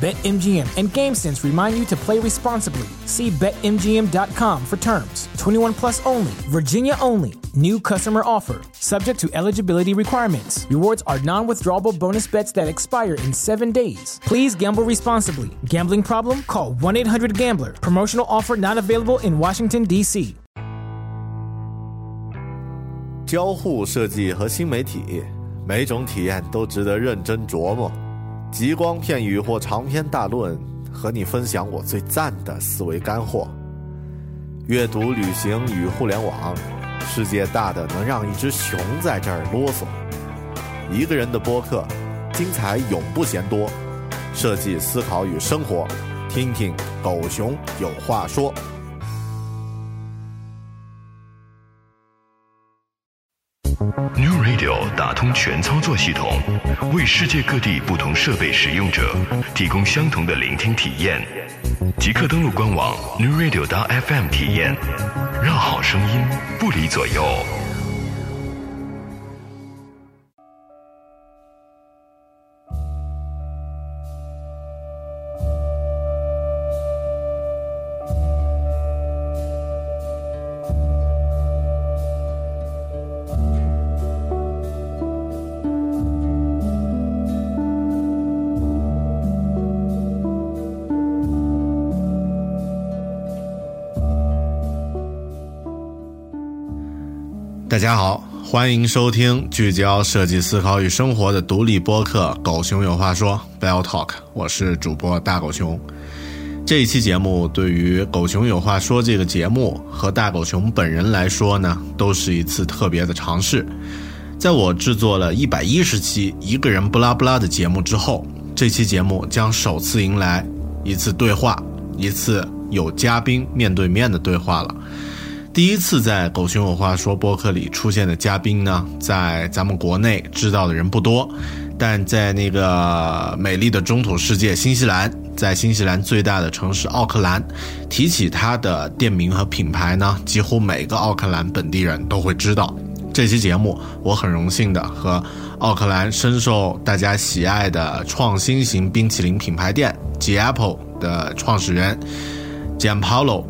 BetMGM and GameSense remind you to play responsibly. See BetMGM.com for terms. 21 plus only, Virginia only. New customer offer, subject to eligibility requirements. Rewards are non withdrawable bonus bets that expire in seven days. Please gamble responsibly. Gambling problem? Call 1 800 Gambler. Promotional offer not available in Washington, D.C. 交互设计和新媒体，每种体验都值得认真琢磨。 极光片语或长篇大论，和你分享我最赞的思维干货。阅读、旅行与互联网，世界大的能让一只熊在这儿啰嗦。一个人的播客，精彩永不嫌多。设计、思考与生活，听听狗熊有话说。New Radio 打通全操作系统，为世界各地不同设备使用者提供相同的聆听体验。即刻登录官网 New Radio FM 体验，让好声音不离左右。大家好，欢迎收听聚焦设计思考与生活的独立播客《狗熊有话说》（Bell Talk），我是主播大狗熊。这一期节目对于《狗熊有话说》这个节目和大狗熊本人来说呢，都是一次特别的尝试。在我制作了一百一十期一个人不拉不拉的节目之后，这期节目将首次迎来一次对话，一次有嘉宾面对面的对话了。第一次在《狗熊有话说》播客里出现的嘉宾呢，在咱们国内知道的人不多，但在那个美丽的中土世界新西兰，在新西兰最大的城市奥克兰，提起他的店名和品牌呢，几乎每个奥克兰本地人都会知道。这期节目，我很荣幸的和奥克兰深受大家喜爱的创新型冰淇淋品牌店 G Apple 的创始人 Gianpaolo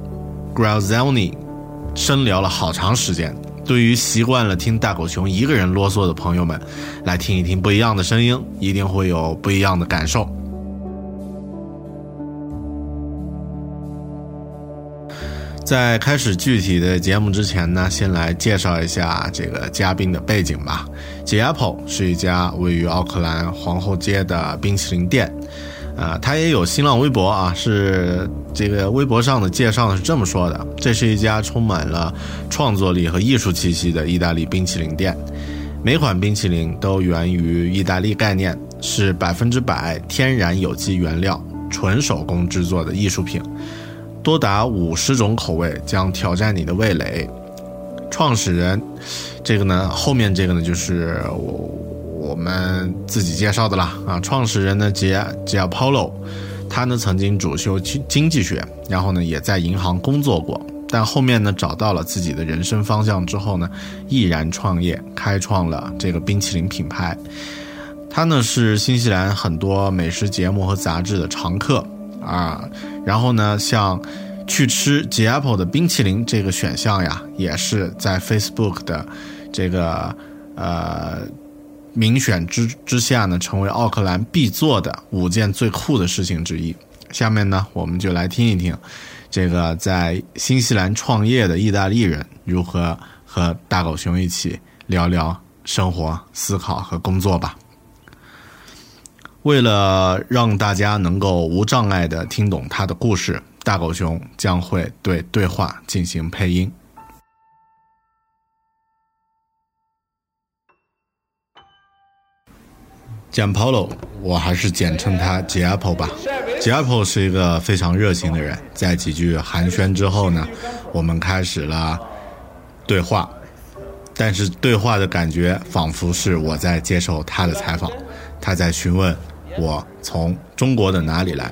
Graziani。深聊了好长时间，对于习惯了听大狗熊一个人啰嗦的朋友们，来听一听不一样的声音，一定会有不一样的感受。在开始具体的节目之前呢，先来介绍一下这个嘉宾的背景吧。G Apple 是一家位于奥克兰皇后街的冰淇淋店。啊，他也有新浪微博啊，是这个微博上的介绍是这么说的：这是一家充满了创作力和艺术气息的意大利冰淇淋店，每款冰淇淋都源于意大利概念，是百分之百天然有机原料、纯手工制作的艺术品，多达五十种口味将挑战你的味蕾。创始人，这个呢，后面这个呢，就是我。我们自己介绍的啦啊，创始人呢杰杰 Polo，他呢曾经主修经经济学，然后呢也在银行工作过，但后面呢找到了自己的人生方向之后呢，毅然创业，开创了这个冰淇淋品牌。他呢是新西兰很多美食节目和杂志的常客啊，然后呢像去吃杰 Apple 的冰淇淋这个选项呀，也是在 Facebook 的这个呃。民选之之下呢，成为奥克兰必做的五件最酷的事情之一。下面呢，我们就来听一听，这个在新西兰创业的意大利人如何和大狗熊一起聊聊生活、思考和工作吧。为了让大家能够无障碍的听懂他的故事，大狗熊将会对对话进行配音。简 Polo，我还是简称他 J Apple 吧。J Apple 是一个非常热情的人，在几句寒暄之后呢，我们开始了对话。但是对话的感觉仿佛是我在接受他的采访，他在询问我从中国的哪里来。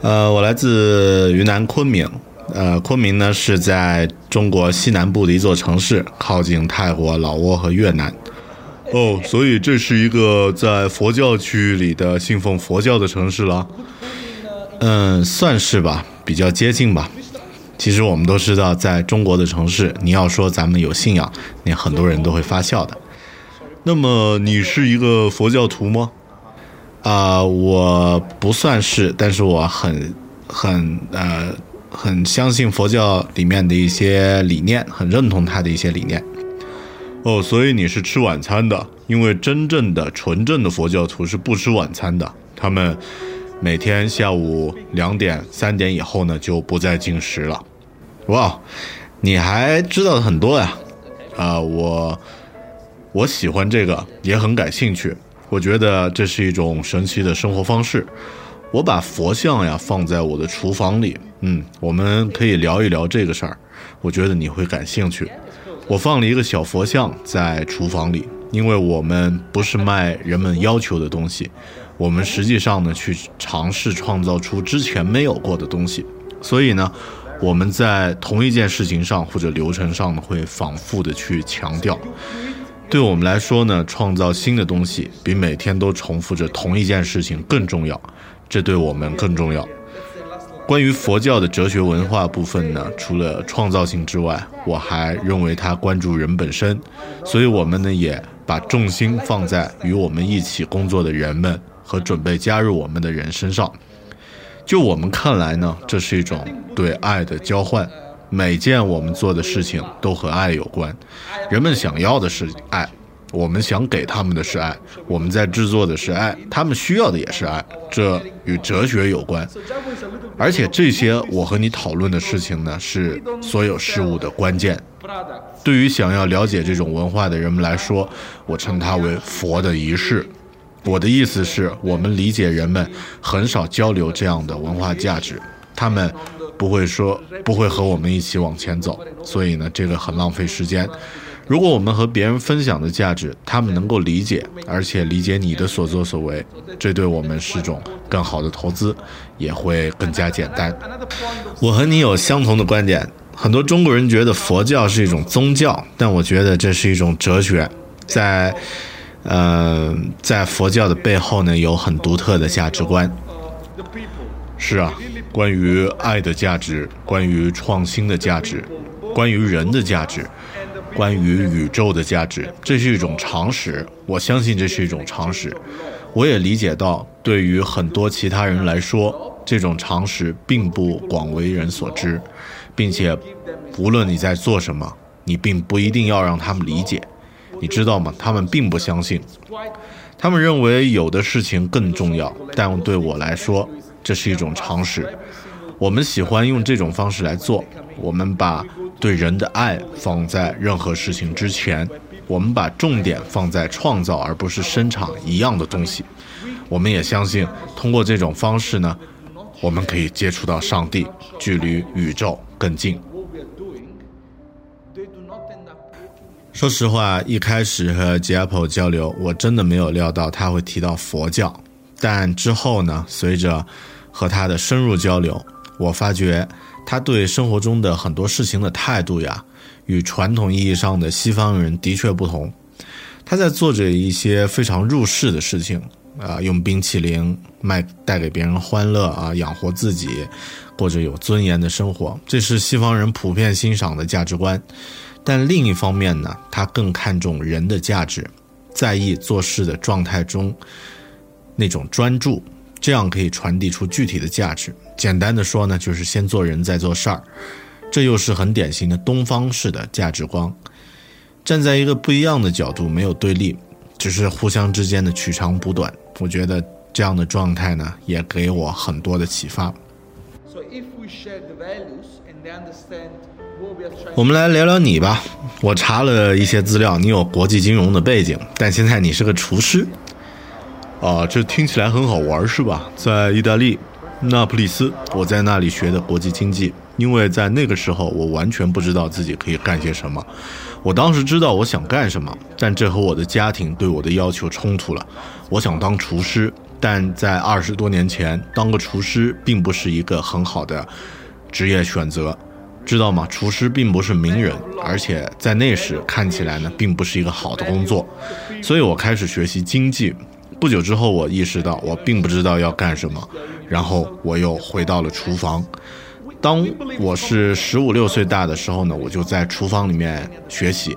呃，我来自云南昆明。呃，昆明呢是在中国西南部的一座城市，靠近泰国、老挝和越南。哦，所以这是一个在佛教区域里的信奉佛教的城市了。嗯，算是吧，比较接近吧。其实我们都知道，在中国的城市，你要说咱们有信仰，那很多人都会发笑的。那么你是一个佛教徒吗？啊，我不算是，但是我很很呃。很相信佛教里面的一些理念，很认同他的一些理念。哦，所以你是吃晚餐的，因为真正的纯正的佛教徒是不吃晚餐的，他们每天下午两点、三点以后呢就不再进食了。哇，你还知道的很多呀！啊，我我喜欢这个，也很感兴趣。我觉得这是一种神奇的生活方式。我把佛像呀放在我的厨房里，嗯，我们可以聊一聊这个事儿，我觉得你会感兴趣。我放了一个小佛像在厨房里，因为我们不是卖人们要求的东西，我们实际上呢去尝试创造出之前没有过的东西，所以呢，我们在同一件事情上或者流程上呢会反复的去强调。对我们来说呢，创造新的东西比每天都重复着同一件事情更重要。这对我们更重要。关于佛教的哲学文化部分呢，除了创造性之外，我还认为它关注人本身，所以我们呢也把重心放在与我们一起工作的人们和准备加入我们的人身上。就我们看来呢，这是一种对爱的交换，每件我们做的事情都和爱有关。人们想要的是爱。我们想给他们的是爱，我们在制作的是爱，他们需要的也是爱，这与哲学有关。而且这些我和你讨论的事情呢，是所有事物的关键。对于想要了解这种文化的人们来说，我称它为佛的仪式。我的意思是我们理解人们很少交流这样的文化价值，他们不会说不会和我们一起往前走，所以呢，这个很浪费时间。如果我们和别人分享的价值，他们能够理解，而且理解你的所作所为，这对我们是种更好的投资，也会更加简单。我和你有相同的观点。很多中国人觉得佛教是一种宗教，但我觉得这是一种哲学。在，呃，在佛教的背后呢，有很独特的价值观。是啊，关于爱的价值，关于创新的价值，关于人的价值。关于宇宙的价值，这是一种常识。我相信这是一种常识。我也理解到，对于很多其他人来说，这种常识并不广为人所知，并且，无论你在做什么，你并不一定要让他们理解。你知道吗？他们并不相信，他们认为有的事情更重要。但对我来说，这是一种常识。我们喜欢用这种方式来做。我们把对人的爱放在任何事情之前，我们把重点放在创造而不是生产一样的东西。我们也相信，通过这种方式呢，我们可以接触到上帝，距离宇宙更近。说实话，一开始和 j a p p 交流，我真的没有料到他会提到佛教。但之后呢，随着和他的深入交流，我发觉。他对生活中的很多事情的态度呀，与传统意义上的西方人的确不同。他在做着一些非常入世的事情，啊，用冰淇淋卖带给别人欢乐啊，养活自己，过着有尊严的生活，这是西方人普遍欣赏的价值观。但另一方面呢，他更看重人的价值，在意做事的状态中那种专注。这样可以传递出具体的价值。简单的说呢，就是先做人再做事儿。这又是很典型的东方式的价值观。站在一个不一样的角度，没有对立，只是互相之间的取长补短。我觉得这样的状态呢，也给我很多的启发。我们来聊聊你吧。我查了一些资料，你有国际金融的背景，但现在你是个厨师。啊，这听起来很好玩是吧？在意大利那不勒斯，我在那里学的国际经济。因为在那个时候，我完全不知道自己可以干些什么。我当时知道我想干什么，但这和我的家庭对我的要求冲突了。我想当厨师，但在二十多年前，当个厨师并不是一个很好的职业选择，知道吗？厨师并不是名人，而且在那时看起来呢，并不是一个好的工作。所以我开始学习经济。不久之后，我意识到我并不知道要干什么，然后我又回到了厨房。当我是十五六岁大的时候呢，我就在厨房里面学习。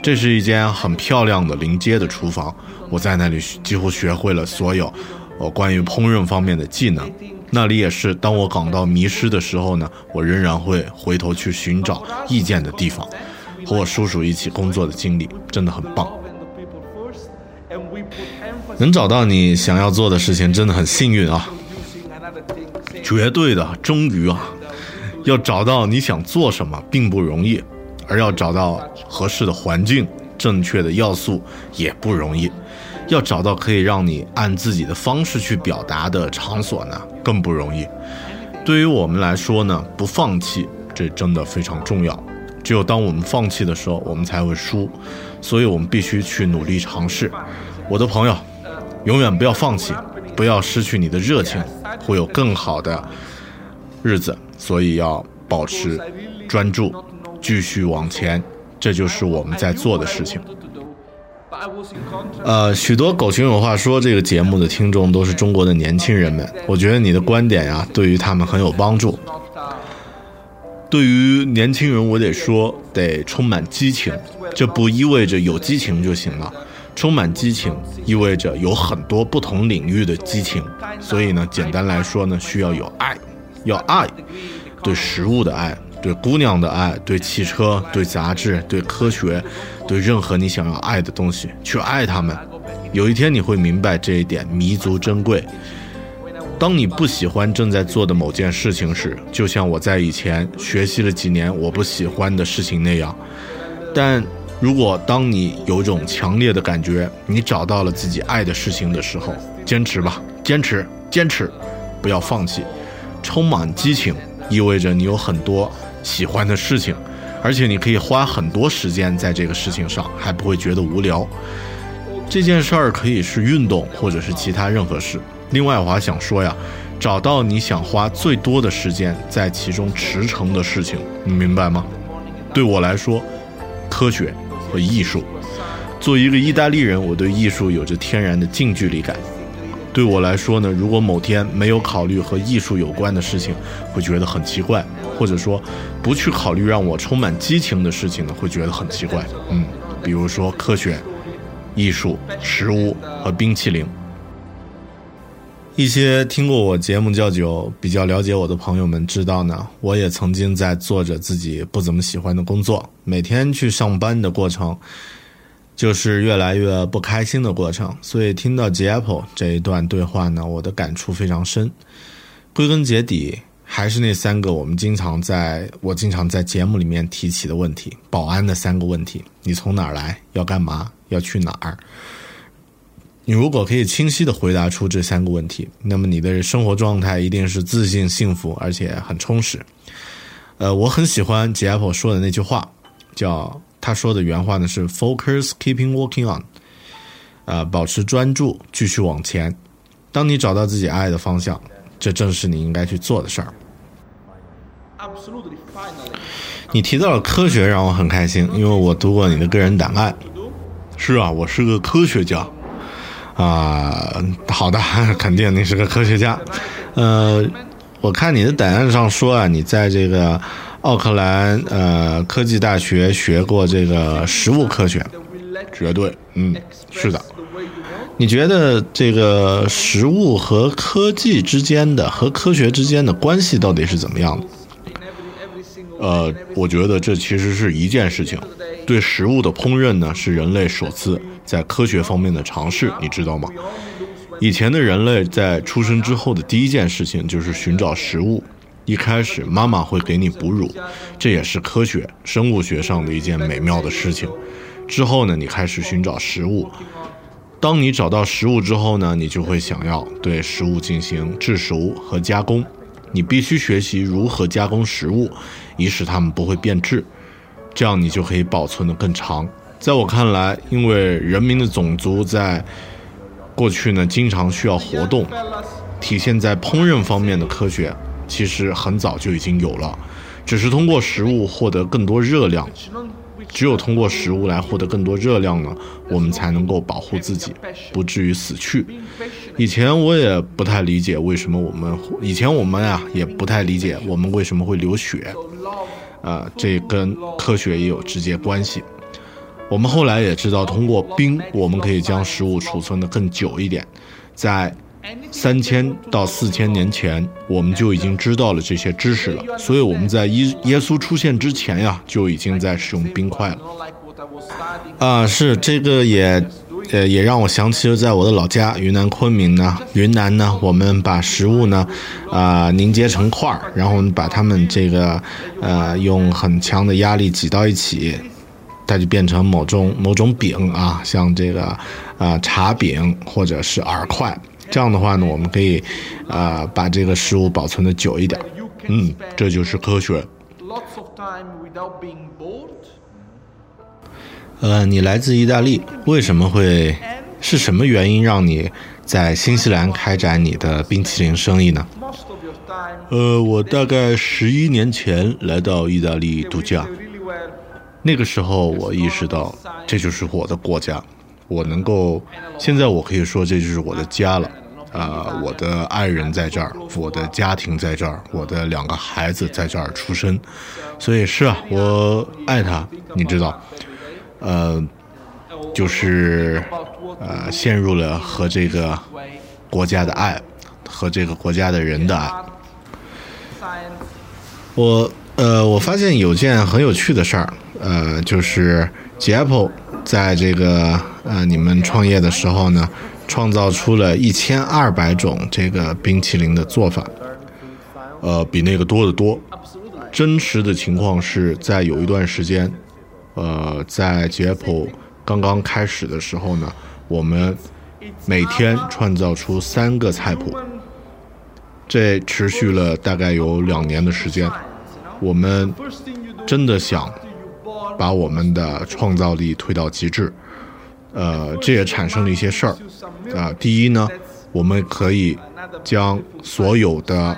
这是一间很漂亮的临街的厨房，我在那里几乎学会了所有我关于烹饪方面的技能。那里也是当我感到迷失的时候呢，我仍然会回头去寻找意见的地方。和我叔叔一起工作的经历真的很棒。能找到你想要做的事情，真的很幸运啊。绝对的，终于啊，要找到你想做什么并不容易，而要找到合适的环境、正确的要素也不容易，要找到可以让你按自己的方式去表达的场所呢更不容易。对于我们来说呢，不放弃这真的非常重要。只有当我们放弃的时候，我们才会输。所以我们必须去努力尝试。我的朋友，永远不要放弃，不要失去你的热情。会有更好的日子，所以要保持专注，继续往前，这就是我们在做的事情。呃，许多狗熊有话说这个节目的听众都是中国的年轻人们，我觉得你的观点呀，对于他们很有帮助。对于年轻人，我得说，得充满激情，这不意味着有激情就行了。充满激情意味着有很多不同领域的激情，所以呢，简单来说呢，需要有爱，要爱，对食物的爱，对姑娘的爱，对汽车，对杂志，对科学，对任何你想要爱的东西，去爱他们。有一天你会明白这一点弥足珍贵。当你不喜欢正在做的某件事情时，就像我在以前学习了几年我不喜欢的事情那样，但。如果当你有种强烈的感觉，你找到了自己爱的事情的时候，坚持吧，坚持，坚持，不要放弃。充满激情意味着你有很多喜欢的事情，而且你可以花很多时间在这个事情上，还不会觉得无聊。这件事儿可以是运动，或者是其他任何事。另外，我还想说呀，找到你想花最多的时间在其中驰骋的事情，你明白吗？对我来说，科学。和艺术，作为一个意大利人，我对艺术有着天然的近距离感。对我来说呢，如果某天没有考虑和艺术有关的事情，会觉得很奇怪；或者说，不去考虑让我充满激情的事情呢，会觉得很奇怪。嗯，比如说科学、艺术、食物和冰淇淋。一些听过我节目较久、比较了解我的朋友们知道呢，我也曾经在做着自己不怎么喜欢的工作，每天去上班的过程，就是越来越不开心的过程。所以听到 j Apple 这一段对话呢，我的感触非常深。归根结底，还是那三个我们经常在我经常在节目里面提起的问题：保安的三个问题，你从哪儿来？要干嘛？要去哪儿？你如果可以清晰的回答出这三个问题，那么你的生活状态一定是自信、幸福，而且很充实。呃，我很喜欢杰 Apple 说的那句话，叫他说的原话呢是 “Focus, keeping working on”，呃，保持专注，继续往前。当你找到自己爱的方向，这正是你应该去做的事儿。你提到了科学，让我很开心，因为我读过你的个人档案。是啊，我是个科学家。啊，好的，肯定你是个科学家。呃，我看你的档案上说啊，你在这个奥克兰呃科技大学学过这个食物科学，绝对，嗯，是的。你觉得这个食物和科技之间的和科学之间的关系到底是怎么样的？呃，我觉得这其实是一件事情。对食物的烹饪呢，是人类首次在科学方面的尝试，你知道吗？以前的人类在出生之后的第一件事情就是寻找食物。一开始，妈妈会给你哺乳，这也是科学生物学上的一件美妙的事情。之后呢，你开始寻找食物。当你找到食物之后呢，你就会想要对食物进行制熟和加工。你必须学习如何加工食物，以使它们不会变质，这样你就可以保存得更长。在我看来，因为人民的种族在过去呢，经常需要活动，体现在烹饪方面的科学。其实很早就已经有了，只是通过食物获得更多热量。只有通过食物来获得更多热量呢，我们才能够保护自己，不至于死去。以前我也不太理解为什么我们，以前我们啊也不太理解我们为什么会流血，啊，这跟科学也有直接关系。我们后来也知道，通过冰，我们可以将食物储存的更久一点，在。三千到四千年前，我们就已经知道了这些知识了。所以我们在耶耶稣出现之前呀，就已经在使用冰块了。啊，是这个也，呃，也让我想起了在我的老家云南昆明呢，云南呢，我们把食物呢，啊，凝结成块儿，然后我们把它们这个，呃，用很强的压力挤到一起，它就变成某种某种饼啊，像这个，啊，茶饼或者是饵块。这样的话呢，我们可以，呃，把这个食物保存的久一点。嗯，这就是科学。呃，你来自意大利，为什么会？是什么原因让你在新西兰开展你的冰淇淋生意呢？呃，我大概十一年前来到意大利度假，那个时候我意识到这就是我的国家。我能够，现在我可以说这就是我的家了，啊，我的爱人在这儿，我的家庭在这儿，我的两个孩子在这儿出生，所以是啊，我爱他，你知道，呃，就是呃，陷入了和这个国家的爱，和这个国家的人的爱。我呃，我发现有件很有趣的事儿，呃，就是杰 Apple 在这个。呃，你们创业的时候呢，创造出了一千二百种这个冰淇淋的做法，呃，比那个多得多。真实的情况是在有一段时间，呃，在杰普刚刚开始的时候呢，我们每天创造出三个菜谱，这持续了大概有两年的时间。我们真的想把我们的创造力推到极致。呃，这也产生了一些事儿，啊，第一呢，我们可以将所有的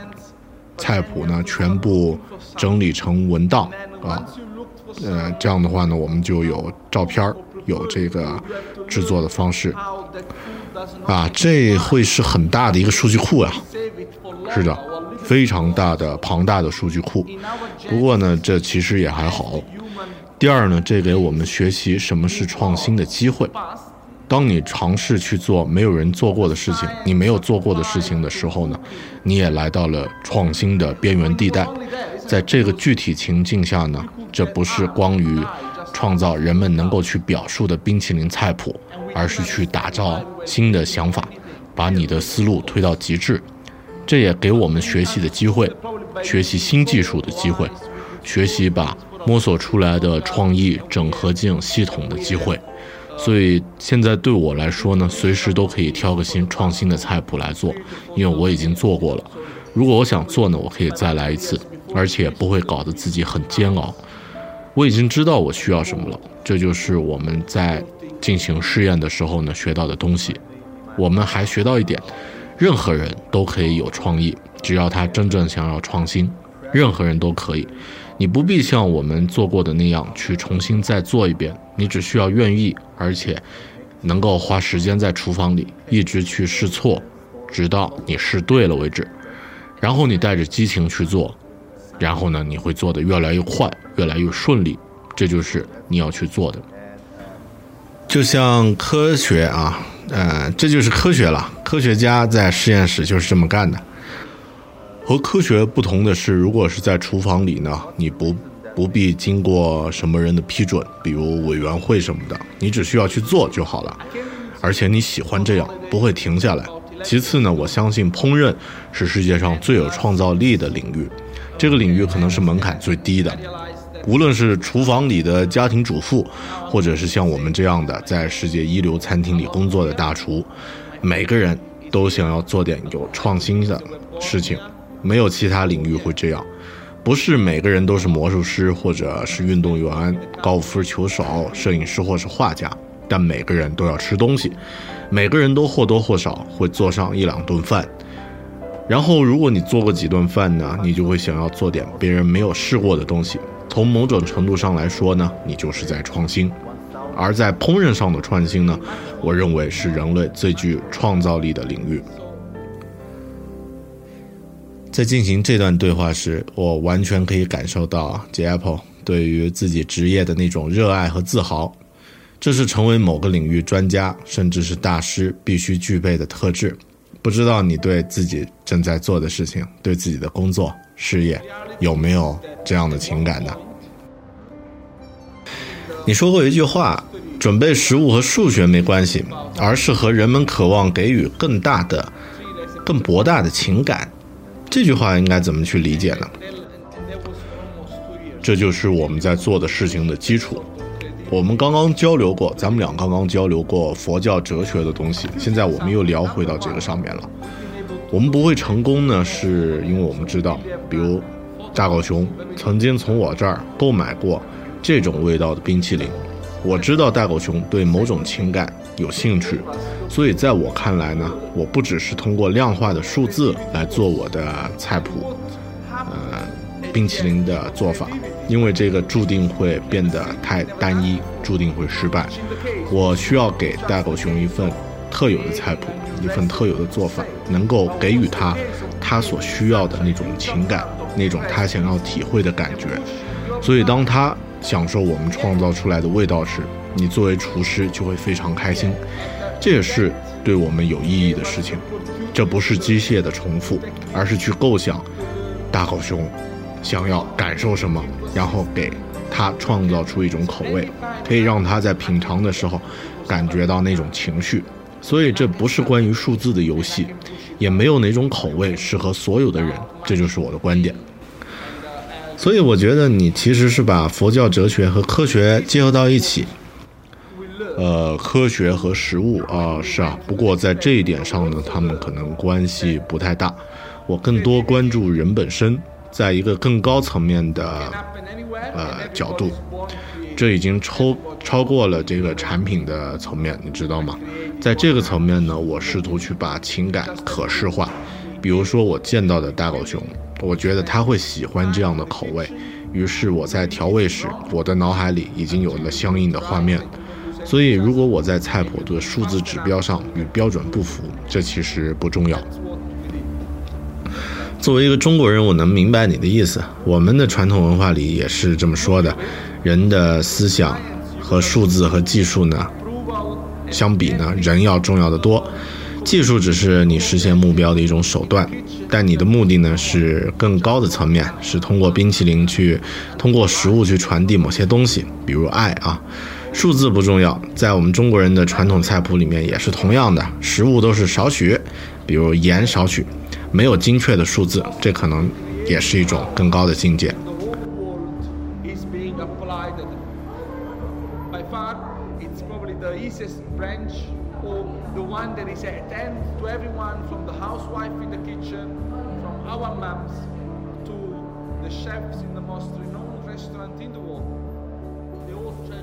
菜谱呢全部整理成文档，啊，呃，这样的话呢，我们就有照片儿，有这个制作的方式，啊，这会是很大的一个数据库啊，是的，非常大的庞大的数据库，不过呢，这其实也还好。第二呢，这给我们学习什么是创新的机会。当你尝试去做没有人做过的事情，你没有做过的事情的时候呢，你也来到了创新的边缘地带。在这个具体情境下呢，这不是光于创造人们能够去表述的冰淇淋菜谱，而是去打造新的想法，把你的思路推到极致。这也给我们学习的机会，学习新技术的机会，学习把。摸索出来的创意整合进系统的机会，所以现在对我来说呢，随时都可以挑个新创新的菜谱来做，因为我已经做过了。如果我想做呢，我可以再来一次，而且不会搞得自己很煎熬。我已经知道我需要什么了，这就是我们在进行试验的时候呢学到的东西。我们还学到一点，任何人都可以有创意，只要他真正想要创新，任何人都可以。你不必像我们做过的那样去重新再做一遍，你只需要愿意，而且能够花时间在厨房里一直去试错，直到你试对了为止。然后你带着激情去做，然后呢，你会做得越来越快，越来越顺利。这就是你要去做的。就像科学啊，呃，这就是科学了。科学家在实验室就是这么干的。和科学不同的是，如果是在厨房里呢，你不不必经过什么人的批准，比如委员会什么的，你只需要去做就好了。而且你喜欢这样，不会停下来，其次呢，我相信烹饪是世界上最有创造力的领域，这个领域可能是门槛最低的。无论是厨房里的家庭主妇，或者是像我们这样的在世界一流餐厅里工作的大厨，每个人都想要做点有创新的事情。没有其他领域会这样，不是每个人都是魔术师，或者是运动员、高尔夫球手、摄影师或是画家，但每个人都要吃东西，每个人都或多或少会做上一两顿饭。然后，如果你做过几顿饭呢，你就会想要做点别人没有试过的东西。从某种程度上来说呢，你就是在创新。而在烹饪上的创新呢，我认为是人类最具创造力的领域。在进行这段对话时，我完全可以感受到 J Apple 对于自己职业的那种热爱和自豪。这是成为某个领域专家甚至是大师必须具备的特质。不知道你对自己正在做的事情、对自己的工作事业有没有这样的情感呢？你说过一句话：“准备食物和数学没关系，而是和人们渴望给予更大的、更博大的情感。”这句话应该怎么去理解呢？这就是我们在做的事情的基础。我们刚刚交流过，咱们俩刚刚交流过佛教哲学的东西，现在我们又聊回到这个上面了。我们不会成功呢，是因为我们知道，比如大狗熊曾经从我这儿购买过这种味道的冰淇淋。我知道大狗熊对某种情感有兴趣，所以在我看来呢，我不只是通过量化的数字来做我的菜谱，呃，冰淇淋的做法，因为这个注定会变得太单一，注定会失败。我需要给大狗熊一份特有的菜谱，一份特有的做法，能够给予他他所需要的那种情感，那种他想要体会的感觉。所以当他。享受我们创造出来的味道时，你作为厨师就会非常开心。这也是对我们有意义的事情。这不是机械的重复，而是去构想大狗熊想要感受什么，然后给他创造出一种口味，可以让他在品尝的时候感觉到那种情绪。所以这不是关于数字的游戏，也没有哪种口味适合所有的人。这就是我的观点。所以我觉得你其实是把佛教哲学和科学结合到一起，呃，科学和食物啊，是啊。不过在这一点上呢，他们可能关系不太大。我更多关注人本身，在一个更高层面的呃角度，这已经超超过了这个产品的层面，你知道吗？在这个层面呢，我试图去把情感可视化，比如说我见到的大狗熊。我觉得他会喜欢这样的口味，于是我在调味时，我的脑海里已经有了相应的画面。所以，如果我在菜谱的数字指标上与标准不符，这其实不重要。作为一个中国人，我能明白你的意思。我们的传统文化里也是这么说的：人的思想和数字和技术呢，相比呢，人要重要的多。技术只是你实现目标的一种手段。但你的目的呢是更高的层面，是通过冰淇淋去，通过食物去传递某些东西，比如爱啊。数字不重要，在我们中国人的传统菜谱里面也是同样的，食物都是少许，比如盐少许，没有精确的数字，这可能也是一种更高的境界。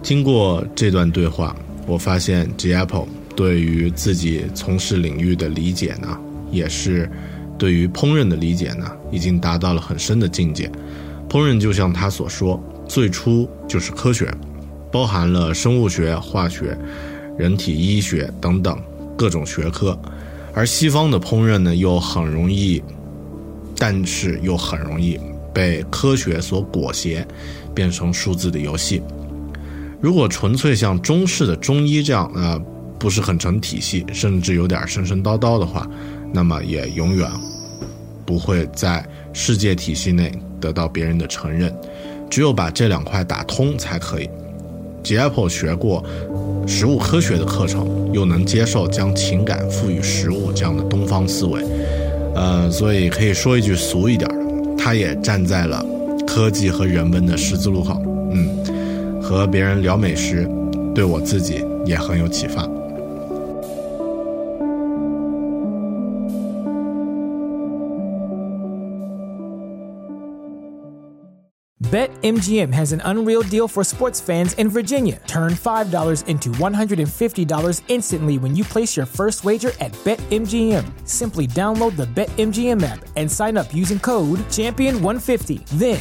经过这段对话，我发现 J Apple 对于自己从事领域的理解呢，也是对于烹饪的理解呢，已经达到了很深的境界。烹饪就像他所说，最初就是科学，包含了生物学、化学、人体医学等等各种学科。而西方的烹饪呢，又很容易，但是又很容易被科学所裹挟，变成数字的游戏。如果纯粹像中式的中医这样，呃，不是很成体系，甚至有点神神叨叨的话，那么也永远不会在世界体系内得到别人的承认。只有把这两块打通才可以。J Apple 学过食物科学的课程，又能接受将情感赋予食物这样的东方思维，呃，所以可以说一句俗一点的，他也站在了科技和人文的十字路口。嗯，和别人聊美食，对我自己也很有启发。BetMGM has an unreal deal for sports fans in Virginia. Turn $5 into $150 instantly when you place your first wager at BetMGM. Simply download the BetMGM app and sign up using code Champion150. Then